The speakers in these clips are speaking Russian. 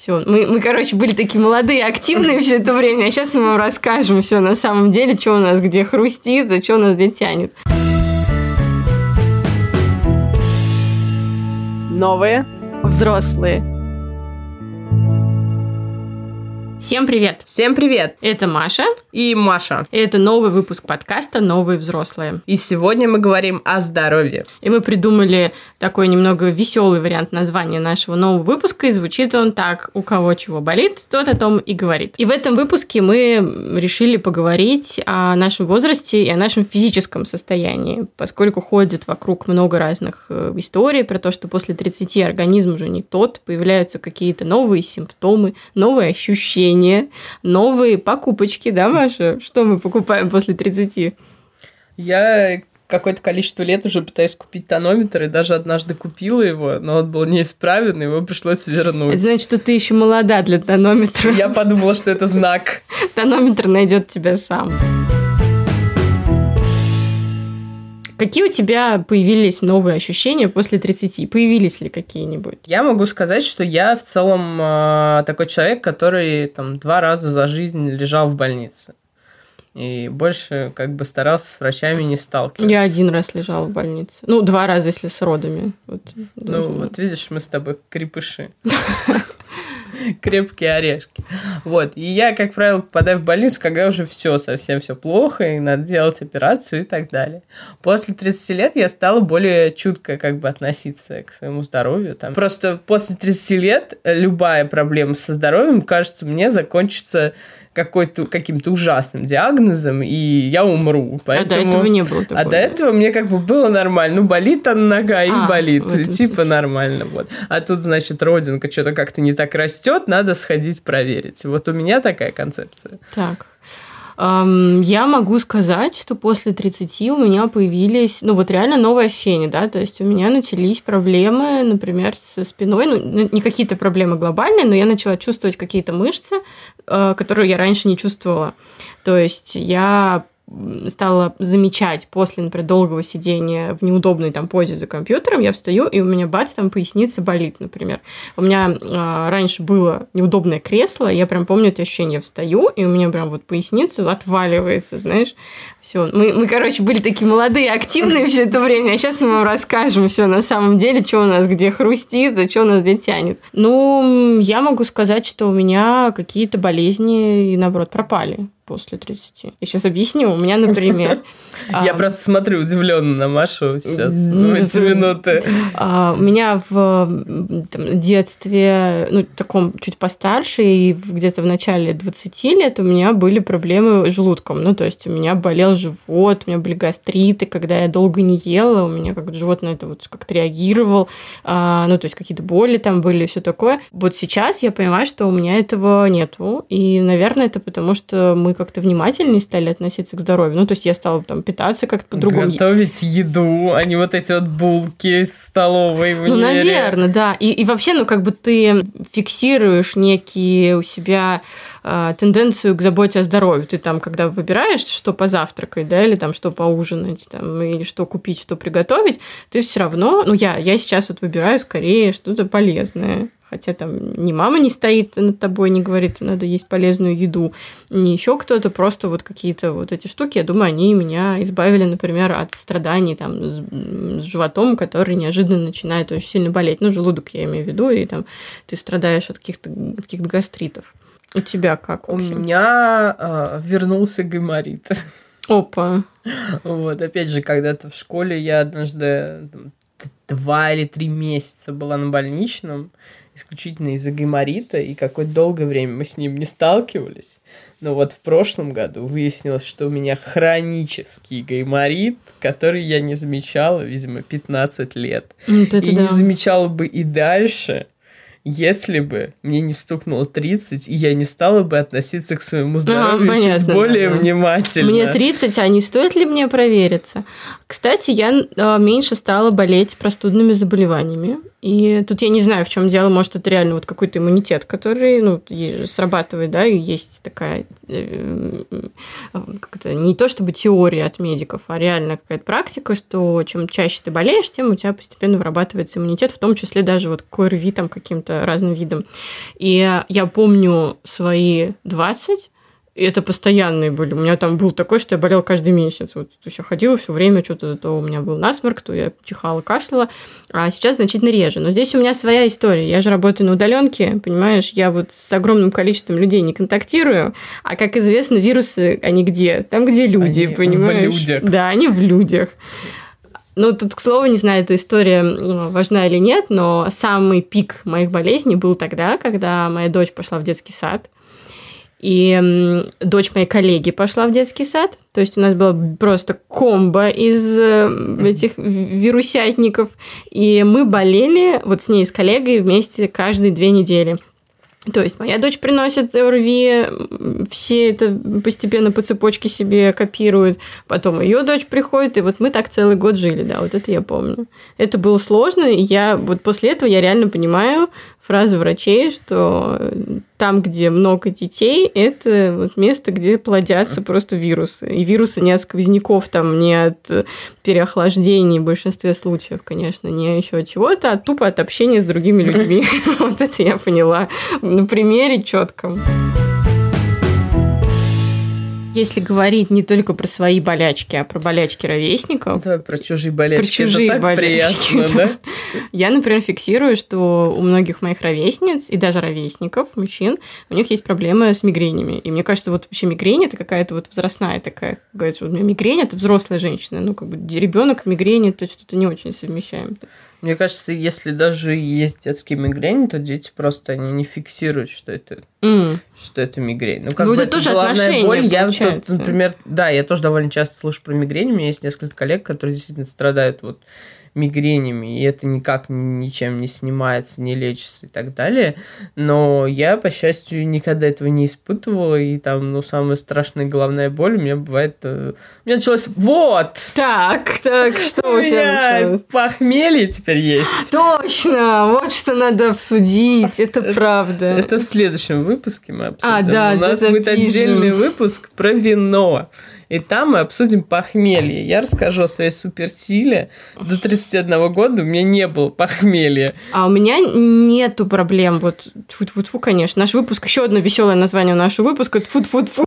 Все, мы, мы, короче, были такие молодые, активные все это время, а сейчас мы вам расскажем все на самом деле, что у нас где хрустит, а что у нас где тянет. Новые взрослые. Всем привет! Всем привет! Это Маша. И Маша. И это новый выпуск подкаста «Новые взрослые». И сегодня мы говорим о здоровье. И мы придумали такой немного веселый вариант названия нашего нового выпуска, и звучит он так «У кого чего болит, тот о том и говорит». И в этом выпуске мы решили поговорить о нашем возрасте и о нашем физическом состоянии, поскольку ходит вокруг много разных э, историй про то, что после 30 организм уже не тот, появляются какие-то новые симптомы, новые ощущения, новые покупочки, да, Маша? Что мы покупаем после 30? Я какое-то количество лет уже пытаюсь купить тонометр, и даже однажды купила его, но он был неисправен, и его пришлось вернуть. Это значит, что ты еще молода для тонометра. Я подумала, что это знак. Тонометр найдет тебя сам. Какие у тебя появились новые ощущения после 30? Появились ли какие-нибудь? Я могу сказать, что я в целом э, такой человек, который там два раза за жизнь лежал в больнице. И больше как бы старался с врачами не сталкиваться. Я один раз лежала в больнице. Ну, два раза, если с родами. Вот, ну, вот видишь, мы с тобой крепыши. крепкие орешки. Вот. И я, как правило, попадаю в больницу, когда уже все, совсем все плохо, и надо делать операцию и так далее. После 30 лет я стала более чутко как бы относиться к своему здоровью. Там. Просто после 30 лет любая проблема со здоровьем, кажется, мне закончится какой-то каким-то ужасным диагнозом, и я умру. Поэтому... А до этого не было такого? А до этого мне как бы было нормально. Ну, болит она нога и а, болит. Типа смысле. нормально. Вот. А тут, значит, родинка что-то как-то не так растет, надо сходить проверить. Вот у меня такая концепция. Так. Я могу сказать, что после 30 у меня появились, ну вот реально новые ощущения, да, то есть у меня начались проблемы, например, со спиной, ну не какие-то проблемы глобальные, но я начала чувствовать какие-то мышцы, э, которые я раньше не чувствовала. То есть я стала замечать после, например, долгого сидения в неудобной там позе за компьютером, я встаю, и у меня бац, там поясница болит, например. У меня э, раньше было неудобное кресло, я прям помню это ощущение, я встаю, и у меня прям вот поясницу отваливается, знаешь. Все, мы, мы, короче, были такие молодые, активные все это время, а сейчас мы вам расскажем все на самом деле, что у нас где хрустит, а что у нас где тянет. Ну, я могу сказать, что у меня какие-то болезни, наоборот, пропали после 30. Я сейчас объясню. У меня, например... Я просто смотрю удивленно на Машу сейчас в эти минуты. А, у меня в детстве, ну, таком чуть постарше, и где-то в начале 20 лет у меня были проблемы с желудком. Ну, то есть у меня болел живот, у меня были гастриты, когда я долго не ела, у меня как живот на это вот как-то реагировал. А, ну, то есть какие-то боли там были и все такое. Вот сейчас я понимаю, что у меня этого нету. И, наверное, это потому, что мы как-то внимательнее стали относиться к здоровью. Ну, то есть я стала там питаться как-то по-другому. Готовить еду, а не вот эти вот булки из столовой в Ну, наверное, да. И, и вообще, ну, как бы ты фиксируешь некие у себя э, тенденцию к заботе о здоровье. Ты там, когда выбираешь, что позавтракать, да, или там, что поужинать, там, или что купить, что приготовить, ты все равно, ну, я, я сейчас вот выбираю скорее что-то полезное хотя там ни мама не стоит над тобой, не говорит, надо есть полезную еду, ни еще кто-то, просто вот какие-то вот эти штуки, я думаю, они меня избавили, например, от страданий там с животом, который неожиданно начинает очень сильно болеть. Ну, желудок я имею в виду, и там ты страдаешь от каких-то каких гастритов. У тебя как? У меня э, вернулся гайморит. Опа. Вот, опять же, когда-то в школе я однажды два или три месяца была на больничном, исключительно из-за гайморита, и какое-то долгое время мы с ним не сталкивались. Но вот в прошлом году выяснилось, что у меня хронический гайморит, который я не замечала, видимо, 15 лет. Вот и да. не замечала бы и дальше, если бы мне не стукнуло 30, и я не стала бы относиться к своему а, здоровью а, понятно, чуть более да, да. внимательно. Мне 30, а не стоит ли мне провериться? Кстати, я э, меньше стала болеть простудными заболеваниями. И тут я не знаю, в чем дело. Может, это реально вот какой-то иммунитет, который ну, срабатывает, да, и есть такая э, как это, не то чтобы теория от медиков, а реально какая-то практика, что чем чаще ты болеешь, тем у тебя постепенно вырабатывается иммунитет, в том числе даже вот к ОРВИ там каким-то разным видом. И я помню свои 20, и это постоянные были. У меня там был такой, что я болел каждый месяц. Вот, то есть я ходила все время, что-то то у меня был насморк, то я чихала, кашляла. А сейчас значительно реже. Но здесь у меня своя история. Я же работаю на удаленке, понимаешь, я вот с огромным количеством людей не контактирую. А как известно, вирусы, они где? Там, где люди, они понимаешь? В людях. Да, они в людях. Ну, тут, к слову, не знаю, эта история важна или нет, но самый пик моих болезней был тогда, когда моя дочь пошла в детский сад. И дочь моей коллеги пошла в детский сад. То есть у нас была просто комбо из э, этих вирусятников. И мы болели вот с ней, с коллегой вместе каждые две недели. То есть моя дочь приносит ОРВИ, все это постепенно по цепочке себе копируют, потом ее дочь приходит, и вот мы так целый год жили, да, вот это я помню. Это было сложно, и я вот после этого я реально понимаю, фраза врачей, что там, где много детей, это вот место, где плодятся просто вирусы. И вирусы не от сквозняков, там, не от переохлаждений в большинстве случаев, конечно, не еще от чего-то, а тупо от общения с другими людьми. Вот это я поняла на примере четком. Если говорить не только про свои болячки, а про болячки ровесников. Да, про чужие болячки. Про чужие Это так болячки, приятно, да? Я, например, фиксирую, что у многих моих ровесниц и даже ровесников, мужчин, у них есть проблемы с мигренями. И мне кажется, вот вообще мигрень это какая-то вот возрастная такая. Говорится, вот у меня мигрень это взрослая женщина. Ну, как бы ребенок мигрень это что-то не очень совмещаем. Мне кажется, если даже есть детские мигрени, то дети просто они не фиксируют, что это, Mm. что это мигрень. Ну, как Ну, бы это тоже головная боль. Я, получается. например, да, я тоже довольно часто слышу про мигрень. У меня есть несколько коллег, которые действительно страдают вот мигренями, и это никак ничем не снимается, не лечится и так далее. Но я, по счастью, никогда этого не испытывала, и там, ну, самая страшная головная боль у меня бывает... э, У меня началось вот! Так, так, что У тебя началось? похмелье теперь есть. Точно, вот что надо обсудить, это правда. Это в следующем выпуске мы обсудим. А, да, У нас будет отдельный выпуск про вино. И там мы обсудим похмелье. Я расскажу о своей суперсиле. До 31 года у меня не было похмелья. А у меня нету проблем. Вот тьфу-тьфу-тьфу, конечно. Наш выпуск, еще одно веселое название нашего выпуска. Тьфу-тьфу-тьфу.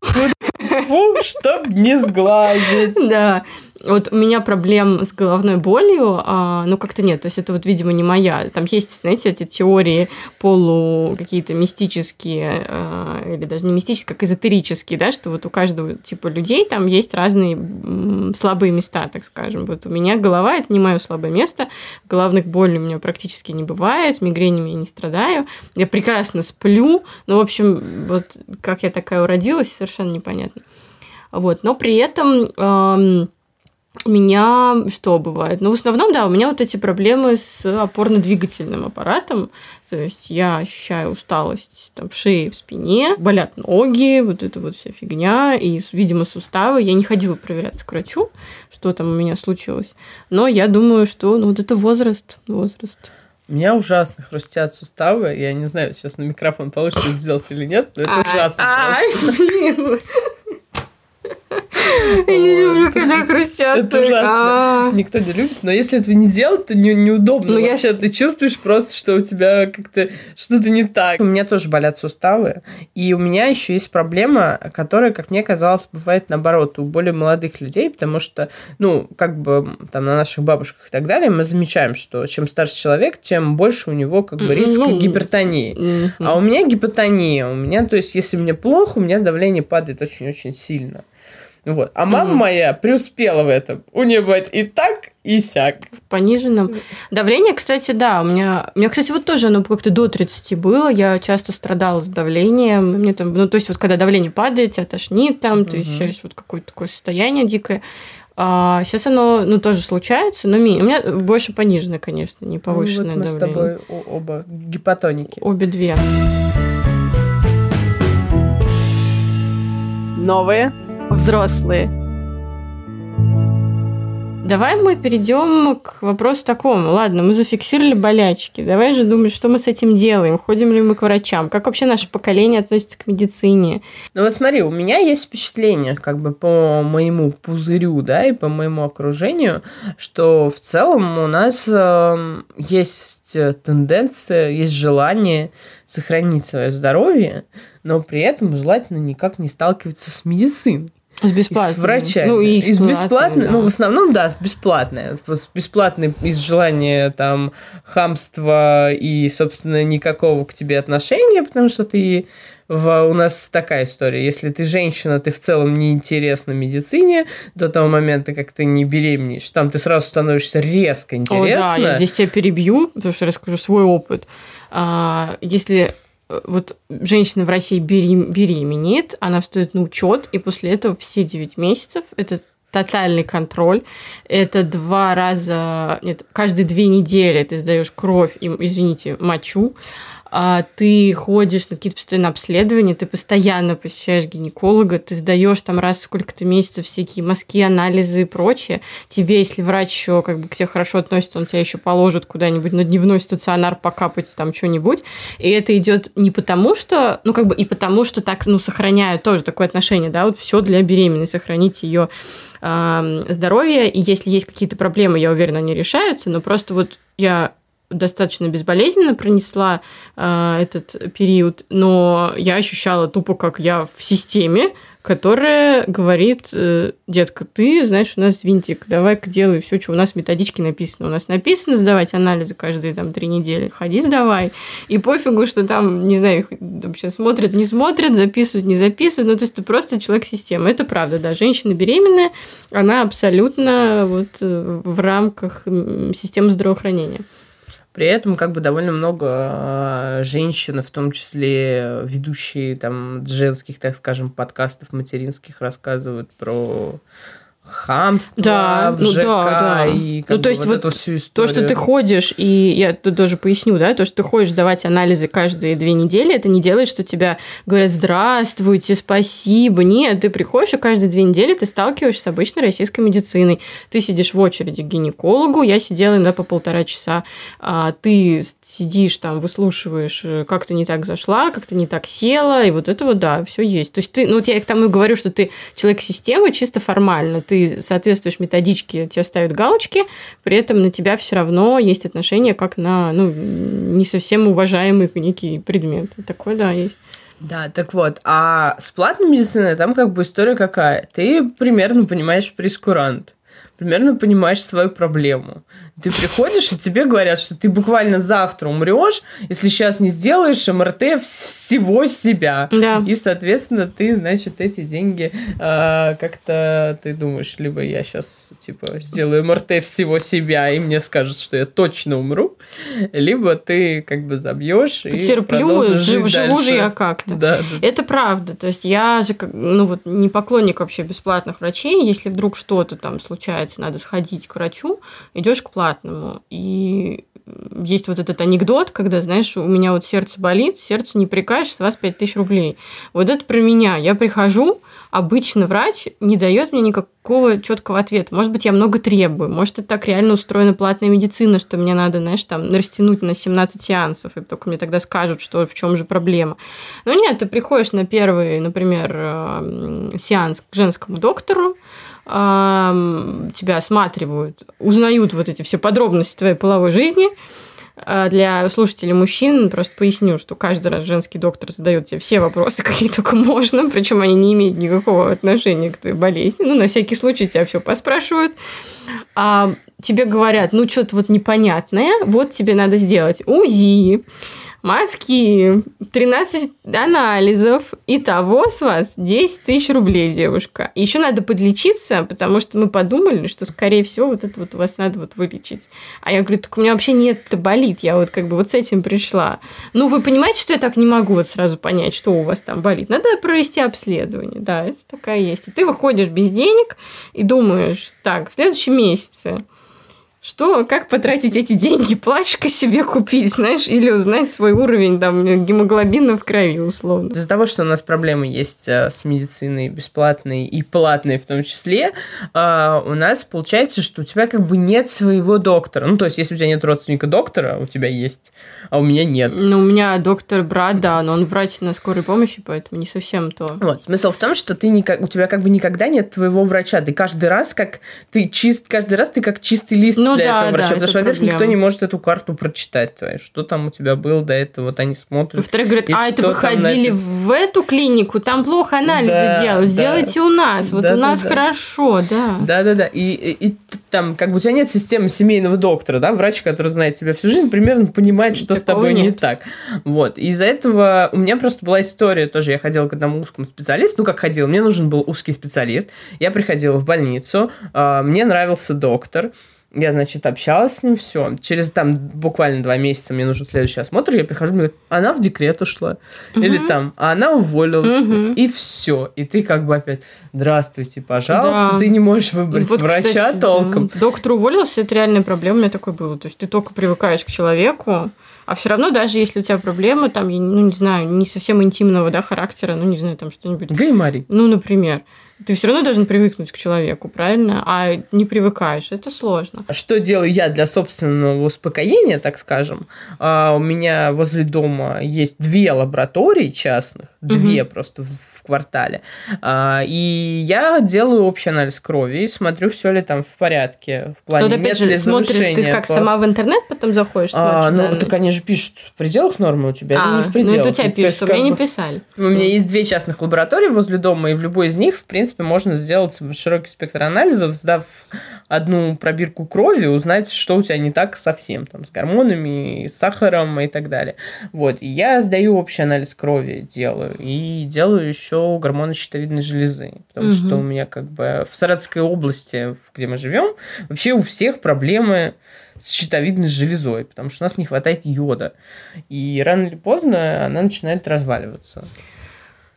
Фу, чтоб не сглазить. Да. Вот у меня проблем с головной болью, а, ну, как-то нет. То есть это вот, видимо, не моя. Там есть, знаете, эти теории полу какие-то мистические, а, или даже не мистические, как эзотерические, да, что вот у каждого типа людей там есть разные слабые места, так скажем. Вот у меня голова – это не мое слабое место. Головных болей у меня практически не бывает, мигренями я не страдаю. Я прекрасно сплю. Ну, в общем, вот как я такая уродилась, совершенно непонятно. Вот. Но при этом эм, у меня что бывает? Ну, в основном, да, у меня вот эти проблемы с опорно-двигательным аппаратом. То есть я ощущаю усталость там, в шее, в спине, болят ноги, вот эта вот вся фигня, и, видимо, суставы. Я не ходила проверяться к врачу, что там у меня случилось. Но я думаю, что ну, вот это возраст, возраст. У меня ужасно хрустят суставы. Я не знаю, сейчас на микрофон получится сделать или нет, но это ужасно Ай, просто. блин. Я не люблю, когда хрустят. Это ужасно. А. Никто не любит, но если этого не делать, то не, неудобно. Ну, я Вообще, ты чувствуешь просто, что у тебя как-то что-то не так. У меня тоже болят суставы, и у меня еще есть проблема, которая, как мне казалось, бывает наоборот у более молодых людей, потому что, ну, как бы там на наших бабушках и так далее, мы замечаем, что чем старше человек, тем больше у него как бы риск ну, гипертонии. А у меня гипотония. У меня, то есть, если мне плохо, у меня давление падает очень-очень сильно. Вот. А мама Мгм. моя преуспела в этом. У нее бывает и так, и сяк. в пониженном. Давление, кстати, да, у меня, у меня, кстати, вот тоже оно как-то до 30 было, я часто страдала с давлением, мне там, ну, то есть вот когда давление падает, тебя тошнит там, ты Мгм. ощущаешь вот какое-то такое состояние дикое. А сейчас оно, ну, тоже случается, но менее. У меня больше пониженное, конечно, не повышенное Ну, вот мы давление. с тобой оба гипотоники. Обе две. Новые. Взрослые. Давай мы перейдем к вопросу такому. Ладно, мы зафиксировали болячки. Давай же думать, что мы с этим делаем. Ходим ли мы к врачам? Как вообще наше поколение относится к медицине? Ну вот смотри, у меня есть впечатление, как бы по моему пузырю, да, и по моему окружению, что в целом у нас э, есть тенденция, есть желание сохранить свое здоровье, но при этом желательно никак не сталкиваться с медициной. С бесплатной. С врачами. Ну, и из бесплатной, да. ну, в основном, да, с бесплатной. С бесплатной из желания, там, хамства и, собственно, никакого к тебе отношения, потому что ты в, у нас такая история. Если ты женщина, ты в целом не интересна медицине до того момента, как ты не беременеешь. Там ты сразу становишься резко интересна. О, да, я здесь тебя перебью, потому что расскажу свой опыт. А, если вот женщина в России беременеет, она встает на учет, и после этого все 9 месяцев это тотальный контроль. Это два раза, нет, каждые две недели ты сдаешь кровь, и, извините, мочу а ты ходишь на какие-то постоянные обследования, ты постоянно посещаешь гинеколога, ты сдаешь там раз сколько-то месяцев всякие мазки, анализы и прочее. Тебе, если врач еще как бы к тебе хорошо относится, он тебя еще положит куда-нибудь на дневной стационар покапать там что-нибудь. И это идет не потому, что, ну как бы и потому, что так, ну, сохраняют тоже такое отношение, да, вот все для беременной, сохранить ее здоровье. И если есть какие-то проблемы, я уверена, они решаются, но просто вот я достаточно безболезненно пронесла э, этот период, но я ощущала тупо, как я в системе, которая говорит, э, детка, ты, знаешь, у нас винтик, давай-ка делай все, что у нас в методичке написано. У нас написано сдавать анализы каждые там три недели. Ходи, сдавай. И пофигу, что там, не знаю, вообще смотрят, не смотрят, записывают, не записывают. Ну, то есть ты просто человек системы. Это правда, да. Женщина беременная, она абсолютно вот э, в рамках системы здравоохранения. При этом как бы довольно много а, женщин, в том числе ведущие там женских, так скажем, подкастов материнских рассказывают про хамство да, в ну, ЖК да, да. и как ну, то бы есть вот, вот эту всю историю. То, что ты ходишь, и я тут тоже поясню, да, то, что ты ходишь давать анализы каждые две недели, это не делает, что тебя говорят «здравствуйте, спасибо». Нет, ты приходишь, и каждые две недели ты сталкиваешься с обычной российской медициной. Ты сидишь в очереди к гинекологу, я сидела иногда по полтора часа, а ты сидишь там, выслушиваешь, э, как ты не так зашла, как ты не так села, и вот это вот, да, все есть. То есть ты, ну вот я к тому и говорю, что ты человек системы чисто формально, ты соответствуешь методичке, тебе ставят галочки, при этом на тебя все равно есть отношение как на, ну, не совсем уважаемый некий предмет. Такое, да, есть. Да, так вот, а с платной медициной там как бы история какая? Ты примерно понимаешь прескурант примерно понимаешь свою проблему. Ты приходишь, и тебе говорят, что ты буквально завтра умрешь, если сейчас не сделаешь МРТ всего себя. Да. И, соответственно, ты, значит, эти деньги э, как-то ты думаешь, либо я сейчас типа сделаю МРТ всего себя, и мне скажут, что я точно умру, либо ты как бы забьешь и продолжишь жить живу же я как-то. Да, да. Это правда. То есть я же, ну вот, не поклонник вообще бесплатных врачей. Если вдруг что-то там случается, надо сходить к врачу, идешь к платному. И есть вот этот анекдот, когда, знаешь, у меня вот сердце болит, сердцу не прикажешь, с вас 5000 рублей. Вот это про меня. Я прихожу, обычно врач не дает мне никакого четкого ответа. Может быть, я много требую, может, это так реально устроена платная медицина, что мне надо, знаешь, там, растянуть на 17 сеансов, и только мне тогда скажут, что в чем же проблема. Но нет, ты приходишь на первый, например, э, сеанс к женскому доктору, тебя осматривают, узнают вот эти все подробности твоей половой жизни. А для слушателей мужчин просто поясню, что каждый раз женский доктор задает тебе все вопросы, какие только можно, причем они не имеют никакого отношения к твоей болезни. Ну, на всякий случай тебя все поспрашивают. А тебе говорят, ну, что-то вот непонятное, вот тебе надо сделать УЗИ, Мазки, 13 анализов. Итого с вас 10 тысяч рублей, девушка. Еще надо подлечиться, потому что мы подумали, что, скорее всего, вот это вот у вас надо вот вылечить. А я говорю, так у меня вообще нет, это болит. Я вот как бы вот с этим пришла. Ну, вы понимаете, что я так не могу вот сразу понять, что у вас там болит? Надо провести обследование. Да, это такая есть. И ты выходишь без денег и думаешь, так, в следующем месяце что, как потратить эти деньги? Плачка себе купить, знаешь, или узнать свой уровень там гемоглобина в крови, условно. Из-за того, что у нас проблемы есть э, с медициной бесплатной и платной в том числе, э, у нас получается, что у тебя как бы нет своего доктора. Ну, то есть, если у тебя нет родственника доктора, у тебя есть, а у меня нет. Ну, у меня доктор брат, да, но он врач на скорой помощи, поэтому не совсем то. Вот, смысл в том, что ты никак, у тебя как бы никогда нет твоего врача. Ты каждый раз как ты чист, каждый раз ты как чистый лист ну, для да, этого врача. Да, потому что, во-первых, никто не может эту карту прочитать. Твою, что там у тебя было до этого, вот они смотрят. Во-вторых, говорят, а это вы ходили в эту клинику, там плохо анализы да, делают, сделайте да. у нас, вот да, у нас да, хорошо, да. Да-да-да, и, и, и там как бы у тебя нет системы семейного доктора, да, врач, который знает тебя всю жизнь, примерно понимает, что Такого с тобой нет. не так. Вот, из-за этого у меня просто была история тоже, я ходила к одному узкому специалисту, ну как ходила, мне нужен был узкий специалист, я приходила в больницу, а, мне нравился доктор, я, значит, общалась с ним, все. Через там буквально два месяца мне нужен следующий осмотр, я прихожу, мне говорят, она в декрет ушла. Угу. Или там, а она уволилась. Угу. И все. И ты как бы опять, здравствуйте, пожалуйста, да. ты не можешь выбрать вот, врача кстати, толком. Да. Доктор уволился, это реальная проблема, у меня такое было. То есть ты только привыкаешь к человеку, а все равно, даже если у тебя проблемы, там, ну, не знаю, не совсем интимного, да, характера, ну, не знаю, там что-нибудь. Гаймари. Ну, например ты все равно должен привыкнуть к человеку, правильно? А не привыкаешь, это сложно. Что делаю я для собственного успокоения, так скажем? А, у меня возле дома есть две лаборатории частных, две угу. просто в квартале. А, и я делаю общий анализ крови и смотрю, все ли там в порядке в плане ну, опять же, смотришь, ты как по... сама в интернет потом заходишь, а, смотришь? А, ну, так они же пишут в пределах нормы у тебя, а, не в пределах. Ну, это у тебя пишут, у меня не писали. У меня есть две частных лаборатории возле дома, и в любой из них, в принципе, принципе, можно сделать широкий спектр анализов, сдав одну пробирку крови, узнать, что у тебя не так совсем, там, с гормонами, с сахаром и так далее. Вот, и я сдаю общий анализ крови, делаю, и делаю еще гормоны щитовидной железы, потому угу. что у меня как бы в Саратовской области, где мы живем, вообще у всех проблемы с щитовидной железой, потому что у нас не хватает йода. И рано или поздно она начинает разваливаться.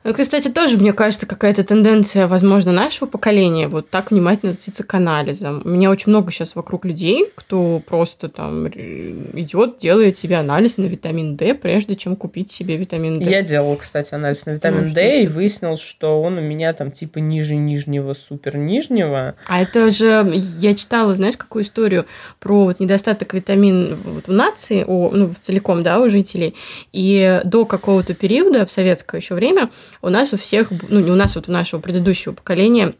Это, кстати, тоже, мне кажется, какая-то тенденция, возможно, нашего поколения вот так внимательно относиться к анализам. У меня очень много сейчас вокруг людей, кто просто там идет, делает себе анализ на витамин D, прежде чем купить себе витамин D. Я делала, кстати, анализ на витамин ну, D и выяснил, что он у меня там типа ниже нижнего, супер нижнего. А это же, я читала, знаешь, какую историю про вот недостаток витамин вот в нации, у, ну, целиком, да, у жителей. И до какого-то периода, в советское еще время, у нас у всех, ну не у нас, вот у нашего предыдущего поколения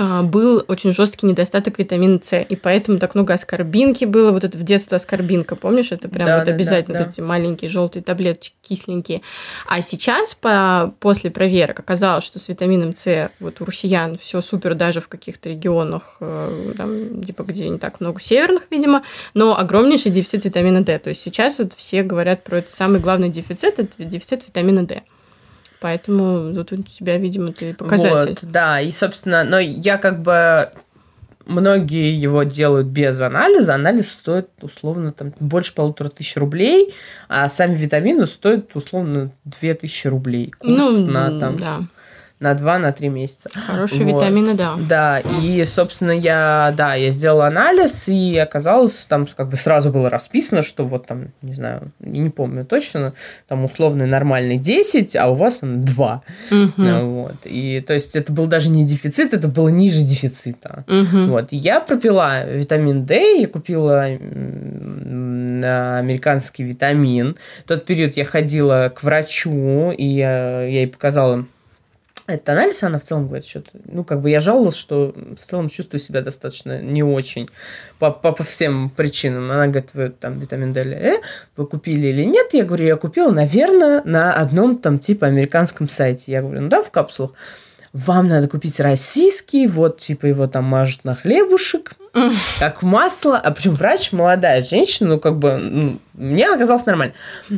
а, был очень жесткий недостаток витамина С, и поэтому так много аскорбинки было, вот это в детстве аскорбинка, помнишь, это прям да, вот да, обязательно да, да. эти маленькие желтые таблеточки кисленькие. А сейчас по, после проверок оказалось, что с витамином С вот у россиян все супер даже в каких-то регионах, э, там, типа где не так много северных, видимо, но огромнейший дефицит витамина D. То есть сейчас вот все говорят про это самый главный дефицит, это дефицит витамина D. Поэтому вот у тебя, видимо, ты показатель. Вот, да, и, собственно, но я как бы многие его делают без анализа. Анализ стоит условно там больше полутора тысяч рублей, а сами витамины стоят условно две тысячи рублей. Курс ну, на там да на 2 на 3 месяца. Хорошие вот. витамины, да. Да, и, собственно, я, да, я сделала анализ, и оказалось, там как бы сразу было расписано, что вот там, не знаю, не помню точно, там условный нормальный 10, а у вас там 2. Угу. Вот. И, то есть, это был даже не дефицит, это было ниже дефицита. Угу. Вот. Я пропила витамин D, я купила американский витамин. В тот период я ходила к врачу, и я, я ей показала этот анализ, она в целом говорит, что ну, как бы я жаловалась, что в целом чувствую себя достаточно не очень по, по, по всем причинам. Она говорит, вы там витамин D или э, вы купили или нет? Я говорю, я купила, наверное, на одном там типа американском сайте. Я говорю, ну да, в капсулах вам надо купить российский, вот, типа, его там мажут на хлебушек, как масло, а причем врач молодая женщина, ну, как бы, ну, мне оказалось нормально.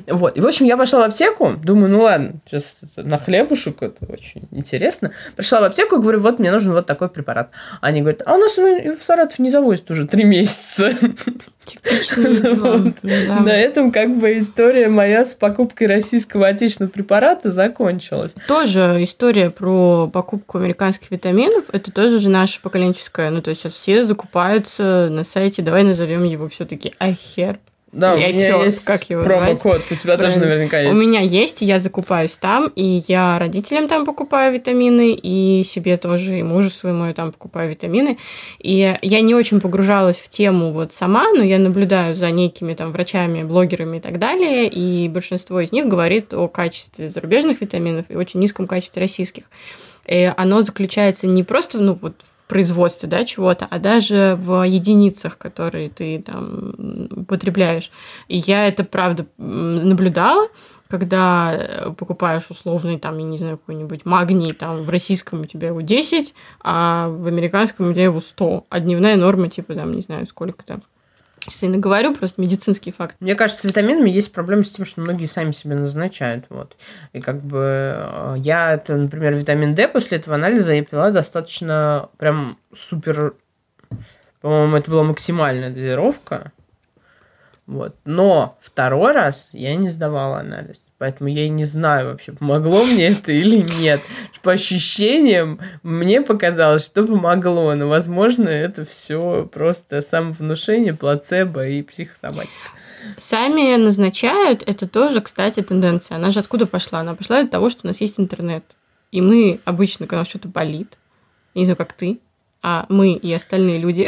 Вот, и, в общем, я пошла в аптеку, думаю, ну, ладно, сейчас на хлебушек, это очень интересно. Пришла в аптеку и говорю, вот, мне нужен вот такой препарат. Они говорят, а у нас его в Саратов не завозят уже три месяца. На этом как бы история моя с покупкой российского отечественного препарата закончилась. Тоже история про покупку американских витаминов. Это тоже же наша поколенческая. Ну, то есть сейчас все закупаются на сайте, давай назовем его все-таки iHerb. Да, Или у меня есть как его промокод, у тебя тоже наверняка есть. У меня есть, я закупаюсь там, и я родителям там покупаю витамины, и себе тоже, и мужу своему я там покупаю витамины. И я не очень погружалась в тему вот сама, но я наблюдаю за некими там врачами, блогерами и так далее, и большинство из них говорит о качестве зарубежных витаминов и очень низком качестве российских. Оно заключается не просто ну, вот производстве да, чего-то, а даже в единицах, которые ты там употребляешь. И я это, правда, наблюдала, когда покупаешь условный, там, я не знаю, какой-нибудь магний, там, в российском у тебя его 10, а в американском у тебя его 100, а дневная норма, типа, там, не знаю, сколько-то. Сейчас я наговорю, просто медицинский факт. Мне кажется, с витаминами есть проблема с тем, что многие сами себе назначают. Вот. И как бы э, я, это, например, витамин D после этого анализа я пила достаточно прям супер... По-моему, это была максимальная дозировка. Вот. Но второй раз я не сдавала анализ. Поэтому я не знаю вообще, помогло мне это или нет. По ощущениям, мне показалось, что помогло. Но, возможно, это все просто самовнушение, плацебо и психосоматика. Сами назначают, это тоже, кстати, тенденция. Она же откуда пошла? Она пошла от того, что у нас есть интернет. И мы обычно, когда что-то болит, не знаю, как ты, а мы и остальные люди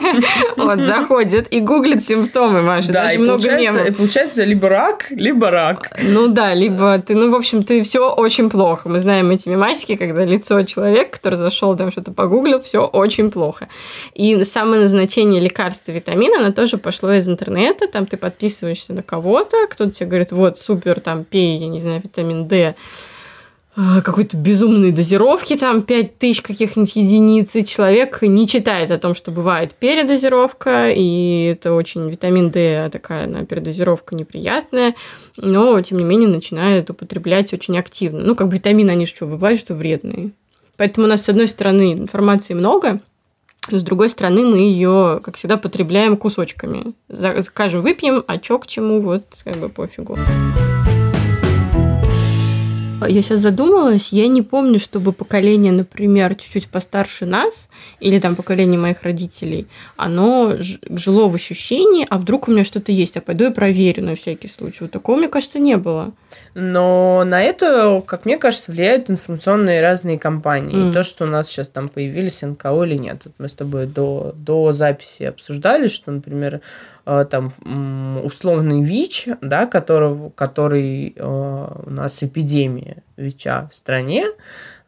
вот, заходят и гуглят симптомы, Маша. Да, и много получается, и получается либо рак, либо рак. Ну да, либо ты, ну, в общем, ты все очень плохо. Мы знаем эти мемасики, когда лицо человека, который зашел там что-то погуглил, все очень плохо. И самое назначение лекарства витамина, оно тоже пошло из интернета. Там ты подписываешься на кого-то, кто-то тебе говорит, вот, супер, там, пей, я не знаю, витамин D какой-то безумной дозировки, там 5000 каких-нибудь единиц, и человек не читает о том, что бывает передозировка, и это очень витамин D такая она, передозировка неприятная, но, тем не менее, начинает употреблять очень активно. Ну, как бы витамины, они что, бывают, что вредные. Поэтому у нас, с одной стороны, информации много, но с другой стороны, мы ее, как всегда, потребляем кусочками. Скажем, выпьем, а чё к чему, вот как бы пофигу. Я сейчас задумалась, я не помню, чтобы поколение, например, чуть-чуть постарше нас, или там поколение моих родителей, оно жило в ощущении, а вдруг у меня что-то есть, а пойду и проверю на всякий случай. Вот такого, мне кажется, не было. Но на это, как мне кажется, влияют информационные разные компании. Mm. И то, что у нас сейчас там появились НКО или нет. Вот мы с тобой до, до записи обсуждали, что, например, э, там условный ВИЧ, да, которого, который э, у нас эпидемия ВИЧа в стране,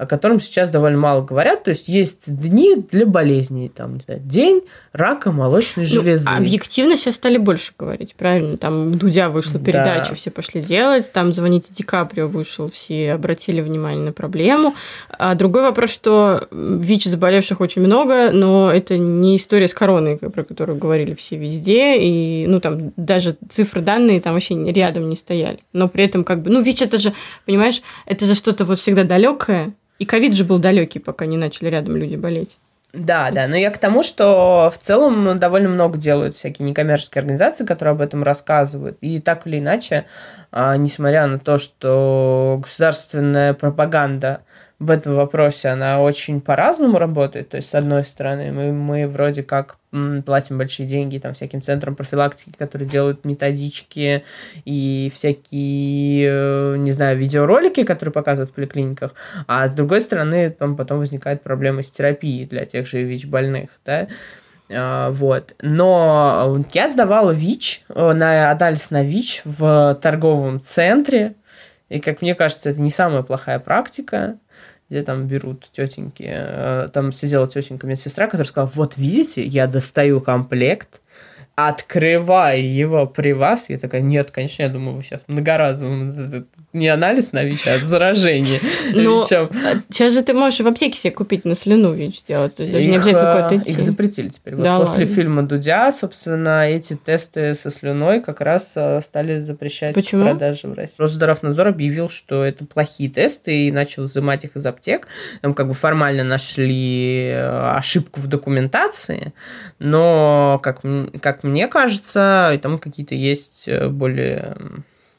о котором сейчас довольно мало говорят. То есть есть дни для болезней, там, не знаю, день рака молочной ну, железы. Объективно сейчас стали больше говорить, правильно? Там Дудя вышла передача, да. все пошли делать, там звоните Ди Каприо вышел, все обратили внимание на проблему. А другой вопрос, что ВИЧ заболевших очень много, но это не история с короной, про которую говорили все везде, и, ну, там даже цифры данные там вообще рядом не стояли. Но при этом как бы, ну, ВИЧ это же, понимаешь, это же что-то вот всегда далекое, и ковид же был далекий, пока не начали рядом люди болеть. Да, да, но я к тому, что в целом довольно много делают всякие некоммерческие организации, которые об этом рассказывают. И так или иначе, а, несмотря на то, что государственная пропаганда в этом вопросе она очень по-разному работает. То есть, с одной стороны, мы, мы вроде как платим большие деньги там всяким центрам профилактики, которые делают методички и всякие, э, не знаю, видеоролики, которые показывают в поликлиниках, а с другой стороны, там потом возникает проблема с терапией для тех же ВИЧ-больных, да, а, вот. Но я сдавала ВИЧ, э, на анализ на ВИЧ в торговом центре, и, как мне кажется, это не самая плохая практика где там берут тетеньки, э, там сидела тетенька медсестра, которая сказала, вот видите, я достаю комплект, открываю его при вас. Я такая, нет, конечно, я думаю, вы сейчас многоразовым не анализ на ВИЧ, а заражение. Но сейчас же ты можешь в аптеке себе купить на слюну ВИЧ сделать. То есть даже не обязательно какой-то Их запретили теперь. Вот после фильма Дудя, собственно, эти тесты со слюной как раз э, стали запрещать Почему? продажи в России. Росздравнадзор объявил, что это плохие тесты и начал изымать их из аптек. Там как бы формально нашли ошибку в документации, но, как, как мне кажется, там какие-то есть э, более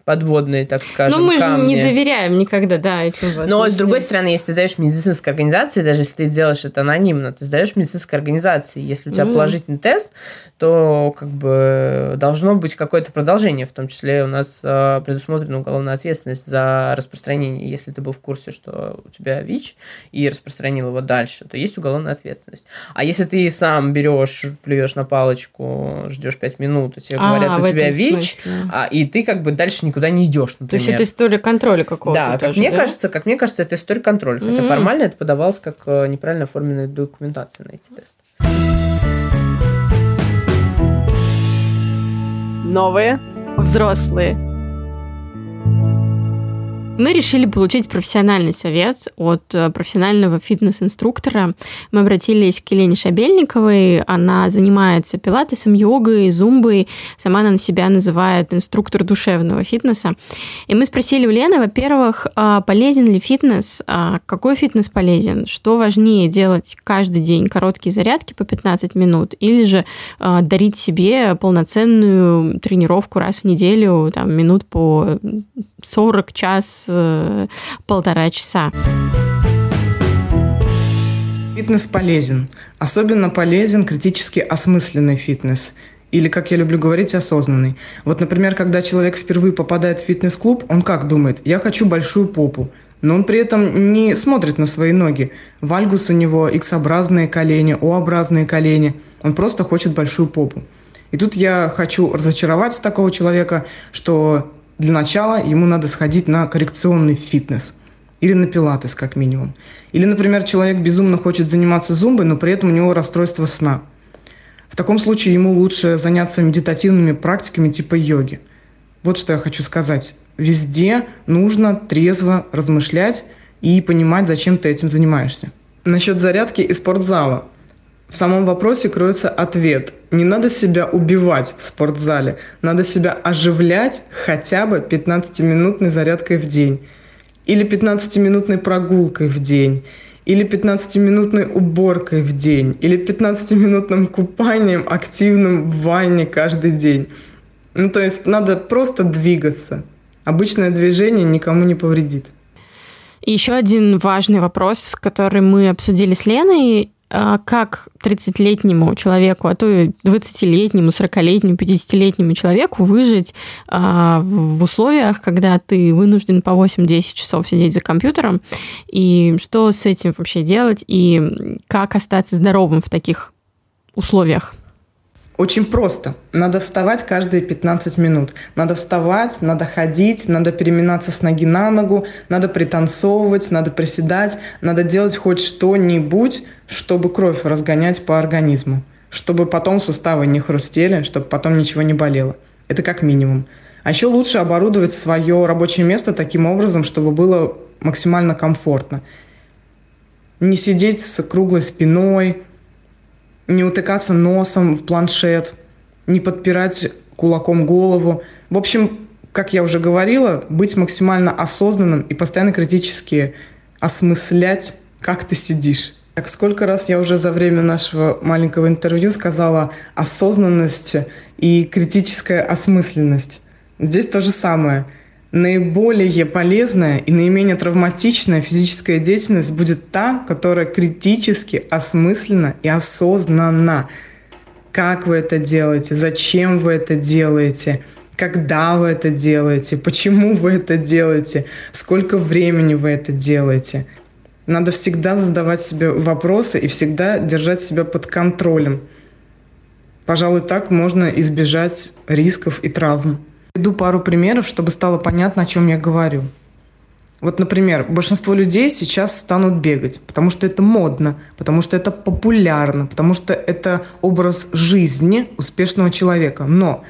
подводные, так скажем, Ну, мы камни. же не доверяем никогда, да, этим вот. Но, с другой стороны, если ты сдаешь медицинской организации, даже если ты делаешь это анонимно, ты сдаешь медицинской организации. Если у тебя mm. положительный тест, то как бы должно быть какое-то продолжение. В том числе у нас э, предусмотрена уголовная ответственность за распространение. Если ты был в курсе, что у тебя ВИЧ, и распространил его дальше, то есть уголовная ответственность. А если ты сам берешь, плюешь на палочку, ждешь 5 минут, и тебе а, говорят, у тебя ВИЧ, а, и ты как бы дальше никуда не идешь, например. То есть это история контроля какого-то. Да, тоже, как мне да? кажется, как мне кажется, это история контроля. Хотя mm-hmm. формально это подавалось как э, неправильно оформленная документация на эти тесты. Новые взрослые. Мы решили получить профессиональный совет от э, профессионального фитнес-инструктора. Мы обратились к Елене Шабельниковой. Она занимается пилатесом, йогой, зумбой. Сама она себя называет инструктор душевного фитнеса. И мы спросили у Лены, во-первых, а полезен ли фитнес, а какой фитнес полезен, что важнее делать каждый день короткие зарядки по 15 минут или же а, дарить себе полноценную тренировку раз в неделю, там, минут по 40 час, э, полтора часа. Фитнес полезен. Особенно полезен критически осмысленный фитнес. Или, как я люблю говорить, осознанный. Вот, например, когда человек впервые попадает в фитнес-клуб, он как думает? Я хочу большую попу. Но он при этом не смотрит на свои ноги. Вальгус у него X-образные колени, O-образные колени. Он просто хочет большую попу. И тут я хочу разочаровать такого человека, что для начала ему надо сходить на коррекционный фитнес или на пилатес, как минимум. Или, например, человек безумно хочет заниматься зумбой, но при этом у него расстройство сна. В таком случае ему лучше заняться медитативными практиками типа йоги. Вот что я хочу сказать. Везде нужно трезво размышлять и понимать, зачем ты этим занимаешься. Насчет зарядки и спортзала. В самом вопросе кроется ответ. Не надо себя убивать в спортзале. Надо себя оживлять хотя бы 15-минутной зарядкой в день. Или 15-минутной прогулкой в день. Или 15-минутной уборкой в день. Или 15-минутным купанием активным в ванне каждый день. Ну, то есть надо просто двигаться. Обычное движение никому не повредит. И еще один важный вопрос, который мы обсудили с Леной, как 30-летнему человеку, а то и 20-летнему, 40-летнему, 50-летнему человеку выжить а, в условиях, когда ты вынужден по 8-10 часов сидеть за компьютером, и что с этим вообще делать, и как остаться здоровым в таких условиях? Очень просто. Надо вставать каждые 15 минут. Надо вставать, надо ходить, надо переминаться с ноги на ногу, надо пританцовывать, надо приседать, надо делать хоть что-нибудь, чтобы кровь разгонять по организму, чтобы потом суставы не хрустели, чтобы потом ничего не болело. Это как минимум. А еще лучше оборудовать свое рабочее место таким образом, чтобы было максимально комфортно. Не сидеть с круглой спиной, не утыкаться носом в планшет, не подпирать кулаком голову. В общем, как я уже говорила, быть максимально осознанным и постоянно критически осмыслять, как ты сидишь. Так сколько раз я уже за время нашего маленького интервью сказала осознанность и критическая осмысленность. Здесь то же самое – наиболее полезная и наименее травматичная физическая деятельность будет та, которая критически осмыслена и осознанна. Как вы это делаете, зачем вы это делаете, когда вы это делаете, почему вы это делаете, сколько времени вы это делаете. Надо всегда задавать себе вопросы и всегда держать себя под контролем. Пожалуй, так можно избежать рисков и травм. Иду пару примеров, чтобы стало понятно, о чем я говорю. Вот, например, большинство людей сейчас станут бегать, потому что это модно, потому что это популярно, потому что это образ жизни успешного человека. Но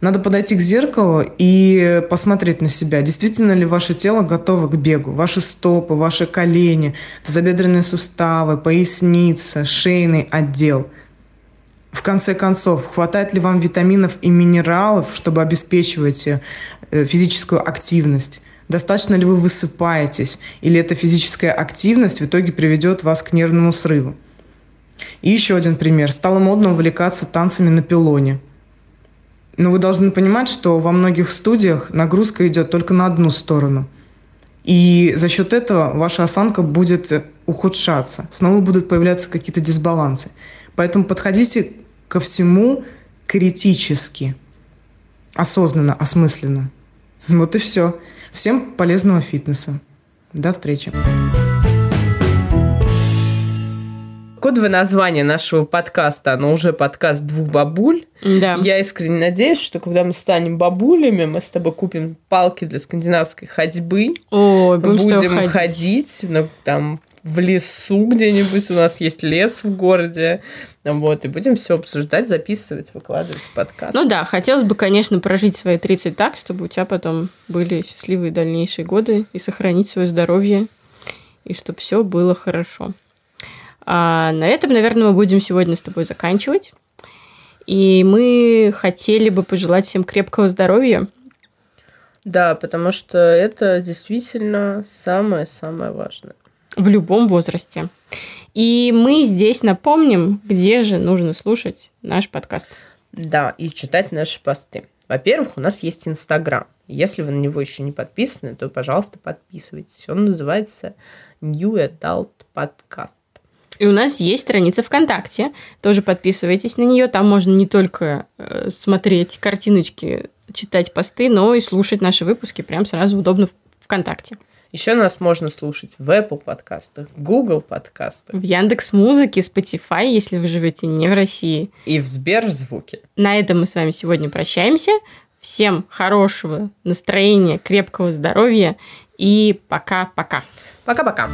Надо подойти к зеркалу и посмотреть на себя. Действительно ли ваше тело готово к бегу? Ваши стопы, ваши колени, тазобедренные суставы, поясница, шейный отдел. В конце концов, хватает ли вам витаминов и минералов, чтобы обеспечивать э, физическую активность? Достаточно ли вы высыпаетесь? Или эта физическая активность в итоге приведет вас к нервному срыву? И еще один пример. Стало модно увлекаться танцами на пилоне – но вы должны понимать, что во многих студиях нагрузка идет только на одну сторону. И за счет этого ваша осанка будет ухудшаться. Снова будут появляться какие-то дисбалансы. Поэтому подходите ко всему критически, осознанно, осмысленно. Вот и все. Всем полезного фитнеса. До встречи. Кодовое название нашего подкаста, оно уже подкаст двух бабуль. Да. Я искренне надеюсь, что когда мы станем бабулями, мы с тобой купим палки для скандинавской ходьбы. Ой, будем, будем ходить. ходить, ну, там в лесу где-нибудь, у нас есть лес в городе, вот, и будем все обсуждать, записывать, выкладывать подкаст. Ну да, хотелось бы, конечно, прожить свои 30 так, чтобы у тебя потом были счастливые дальнейшие годы и сохранить свое здоровье, и чтобы все было хорошо. А на этом, наверное, мы будем сегодня с тобой заканчивать. И мы хотели бы пожелать всем крепкого здоровья. Да, потому что это действительно самое-самое важное. В любом возрасте. И мы здесь напомним, где же нужно слушать наш подкаст. Да, и читать наши посты. Во-первых, у нас есть Инстаграм. Если вы на него еще не подписаны, то, пожалуйста, подписывайтесь. Он называется New Adult Podcast. И у нас есть страница ВКонтакте. Тоже подписывайтесь на нее. Там можно не только э, смотреть картиночки, читать посты, но и слушать наши выпуски прям сразу удобно в ВКонтакте. Еще нас можно слушать в Apple подкастах, Google подкастах. В Яндекс Музыке, Spotify, если вы живете не в России. И в Сберзвуке. На этом мы с вами сегодня прощаемся. Всем хорошего настроения, крепкого здоровья и пока-пока. Пока-пока.